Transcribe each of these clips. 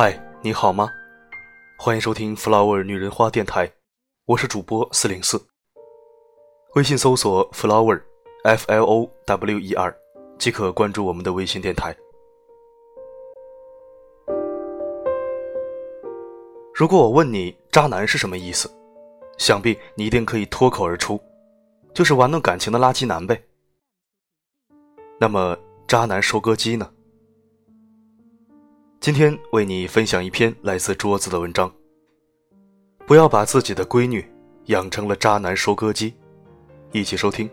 嗨，你好吗？欢迎收听 Flower 女人花电台，我是主播四零四。微信搜索 Flower F L O W E R 即可关注我们的微信电台。如果我问你“渣男”是什么意思，想必你一定可以脱口而出，就是玩弄感情的垃圾男呗。那么，渣男收割机呢？今天为你分享一篇来自桌子的文章。不要把自己的闺女养成了渣男收割机，一起收听。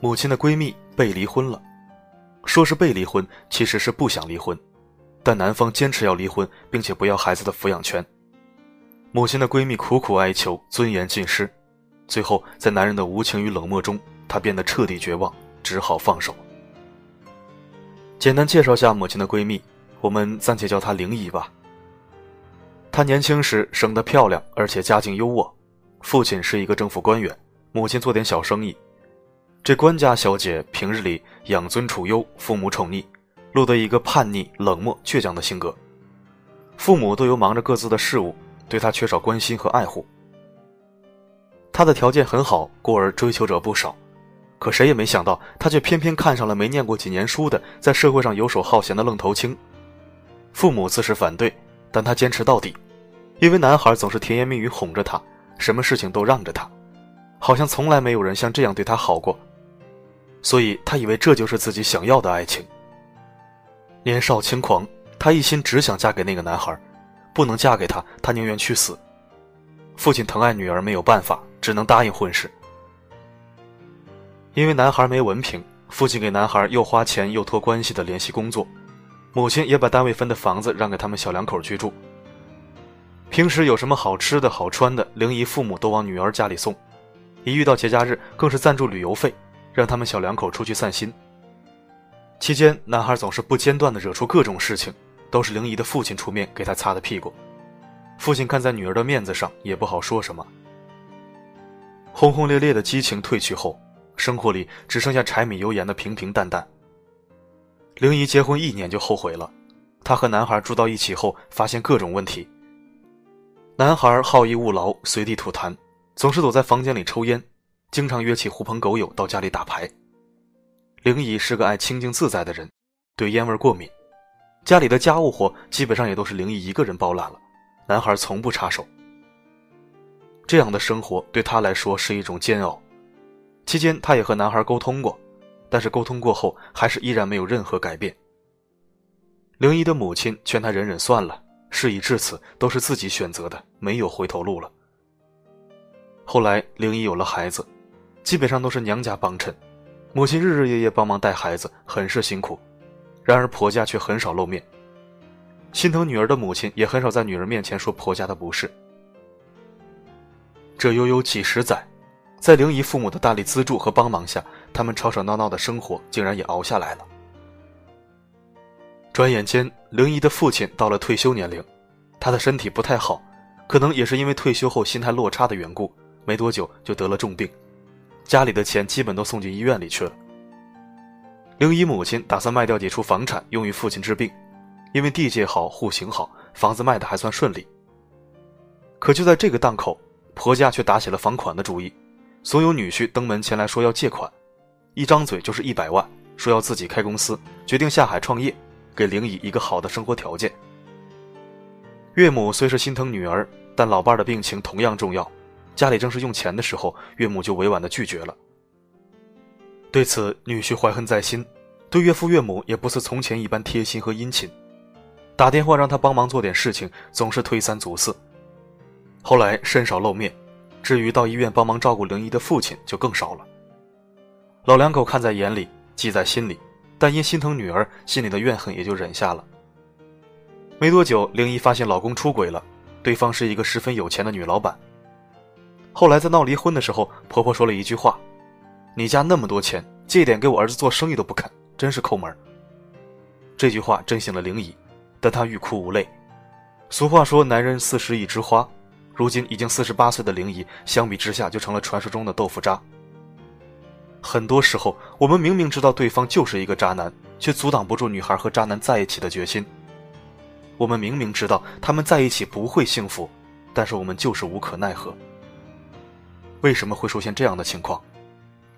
母亲的闺蜜被离婚了，说是被离婚，其实是不想离婚，但男方坚持要离婚，并且不要孩子的抚养权。母亲的闺蜜苦苦哀求，尊严尽失，最后在男人的无情与冷漠中，她变得彻底绝望。只好放手。简单介绍下母亲的闺蜜，我们暂且叫她灵姨吧。她年轻时生得漂亮，而且家境优渥，父亲是一个政府官员，母亲做点小生意。这官家小姐平日里养尊处优，父母宠溺，落得一个叛逆、冷漠、倔强的性格。父母都有忙着各自的事务，对她缺少关心和爱护。她的条件很好，故而追求者不少。可谁也没想到，他却偏偏看上了没念过几年书的，在社会上游手好闲的愣头青。父母自是反对，但他坚持到底，因为男孩总是甜言蜜语哄着他，什么事情都让着他，好像从来没有人像这样对他好过。所以他以为这就是自己想要的爱情。年少轻狂，他一心只想嫁给那个男孩，不能嫁给他，他宁愿去死。父亲疼爱女儿，没有办法，只能答应婚事。因为男孩没文凭，父亲给男孩又花钱又托关系的联系工作，母亲也把单位分的房子让给他们小两口居住。平时有什么好吃的好穿的，灵姨父母都往女儿家里送，一遇到节假日更是赞助旅游费，让他们小两口出去散心。期间，男孩总是不间断地惹出各种事情，都是灵姨的父亲出面给他擦的屁股。父亲看在女儿的面子上，也不好说什么。轰轰烈烈的激情褪去后。生活里只剩下柴米油盐的平平淡淡。灵姨结婚一年就后悔了，她和男孩住到一起后，发现各种问题。男孩好逸恶劳，随地吐痰，总是躲在房间里抽烟，经常约起狐朋狗友到家里打牌。灵姨是个爱清静自在的人，对烟味过敏，家里的家务活基本上也都是灵姨一个人包揽了，男孩从不插手。这样的生活对他来说是一种煎熬。期间，他也和男孩沟通过，但是沟通过后，还是依然没有任何改变。灵一的母亲劝他忍忍算了，事已至此，都是自己选择的，没有回头路了。后来，灵姨有了孩子，基本上都是娘家帮衬，母亲日日夜夜帮忙带孩子，很是辛苦。然而婆家却很少露面，心疼女儿的母亲也很少在女儿面前说婆家的不是。这悠悠几十载。在灵姨父母的大力资助和帮忙下，他们吵吵闹闹的生活竟然也熬下来了。转眼间，灵姨的父亲到了退休年龄，他的身体不太好，可能也是因为退休后心态落差的缘故，没多久就得了重病，家里的钱基本都送进医院里去了。灵姨母亲打算卖掉几处房产用于父亲治病，因为地界好、户型好，房子卖的还算顺利。可就在这个档口，婆家却打起了房款的主意。所有女婿登门前来说要借款，一张嘴就是一百万，说要自己开公司，决定下海创业，给灵姨一个好的生活条件。岳母虽是心疼女儿，但老伴的病情同样重要，家里正是用钱的时候，岳母就委婉的拒绝了。对此，女婿怀恨在心，对岳父岳母也不似从前一般贴心和殷勤，打电话让他帮忙做点事情，总是推三阻四，后来甚少露面。至于到医院帮忙照顾灵姨的父亲，就更少了。老两口看在眼里，记在心里，但因心疼女儿，心里的怨恨也就忍下了。没多久，灵姨发现老公出轨了，对方是一个十分有钱的女老板。后来在闹离婚的时候，婆婆说了一句话：“你家那么多钱，借点给我儿子做生意都不肯，真是抠门。”这句话震醒了灵姨，但她欲哭无泪。俗话说：“男人四十一枝花。”如今已经四十八岁的灵姨，相比之下就成了传说中的豆腐渣。很多时候，我们明明知道对方就是一个渣男，却阻挡不住女孩和渣男在一起的决心。我们明明知道他们在一起不会幸福，但是我们就是无可奈何。为什么会出现这样的情况？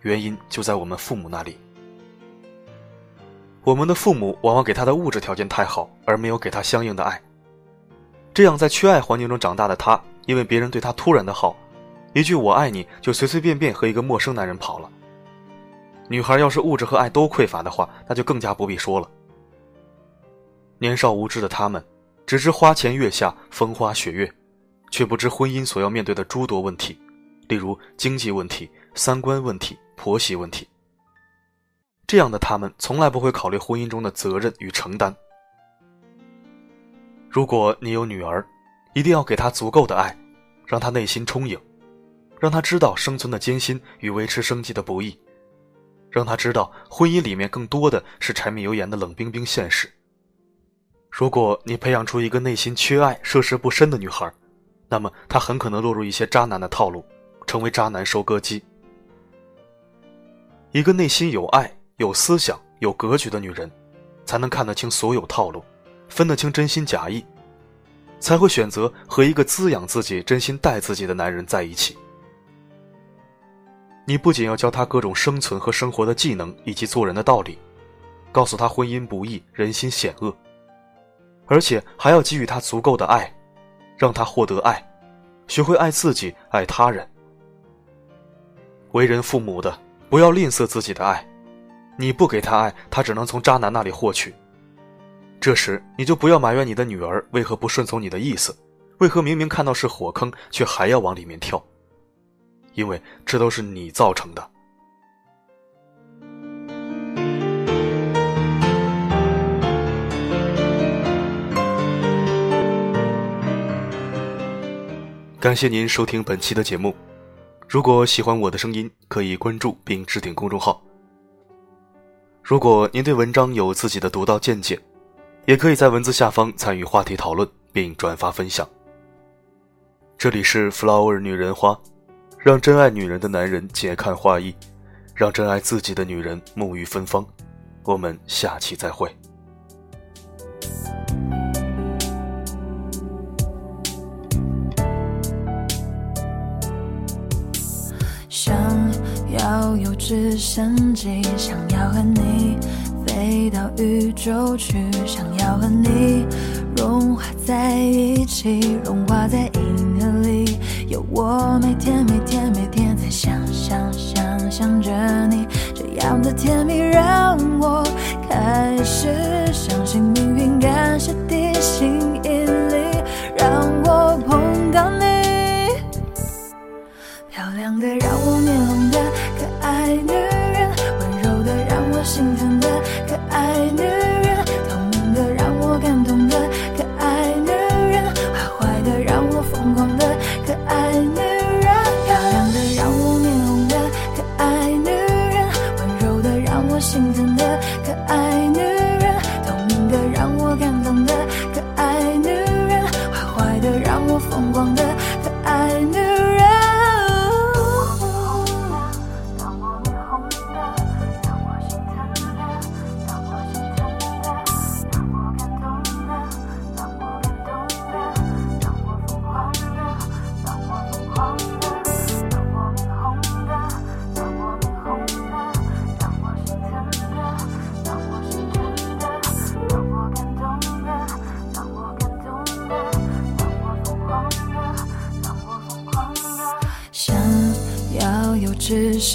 原因就在我们父母那里。我们的父母往往给他的物质条件太好，而没有给他相应的爱。这样，在缺爱环境中长大的他，因为别人对他突然的好，一句“我爱你”就随随便便和一个陌生男人跑了。女孩要是物质和爱都匮乏的话，那就更加不必说了。年少无知的他们，只知花前月下、风花雪月，却不知婚姻所要面对的诸多问题，例如经济问题、三观问题、婆媳问题。这样的他们，从来不会考虑婚姻中的责任与承担。如果你有女儿，一定要给她足够的爱，让她内心充盈，让她知道生存的艰辛与维持生计的不易。让他知道，婚姻里面更多的是柴米油盐的冷冰冰现实。如果你培养出一个内心缺爱、涉世不深的女孩，那么她很可能落入一些渣男的套路，成为渣男收割机。一个内心有爱、有思想、有格局的女人，才能看得清所有套路，分得清真心假意，才会选择和一个滋养自己、真心待自己的男人在一起。你不仅要教他各种生存和生活的技能以及做人的道理，告诉他婚姻不易，人心险恶，而且还要给予他足够的爱，让他获得爱，学会爱自己，爱他人。为人父母的不要吝啬自己的爱，你不给他爱，他只能从渣男那里获取。这时你就不要埋怨你的女儿为何不顺从你的意思，为何明明看到是火坑，却还要往里面跳。因为这都是你造成的。感谢您收听本期的节目。如果喜欢我的声音，可以关注并置顶公众号。如果您对文章有自己的独到见解，也可以在文字下方参与话题讨论并转发分享。这里是 Flower 女人花。让真爱女人的男人解看花意，让真爱自己的女人沐浴芬芳。我们下期再会。想要有直升机，想要和你飞到宇宙去，想要和你融化在一起，融化在银河里。有我每天每天每天在想想想想着你，这样的甜蜜让我开始相信命运，感谢地心引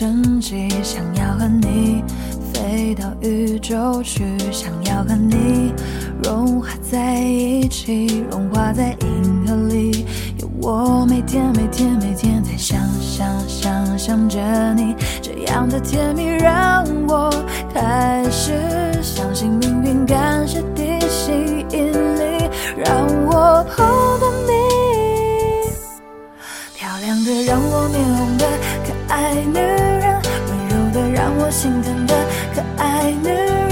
升机想要和你飞到宇宙去，想要和你融化在一起，融化在银河里。有我每天每天每天在想想想想着你，这样的甜蜜让我开始相信命运，感谢地心引力让我碰到你。漂亮的让我面红的。可爱女，心疼的可爱女人，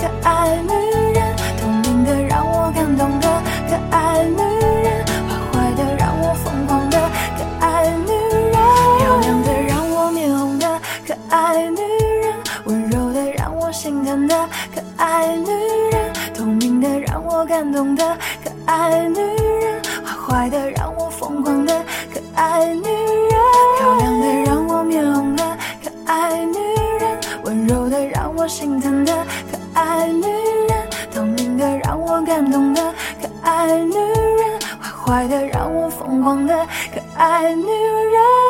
可爱女人透明的让我感动的可爱女人坏坏的让我疯狂的可爱女人漂亮的让我面红的可爱女人。温柔的让我心疼的可爱女人。透明的让我感动的可爱女人。坏坏的让我疯狂的可爱女人漂亮的让我面红的可爱女人。温柔的让我心疼的爱女人，透明的让我感动的可爱女人，坏坏的让我疯狂的可爱女人。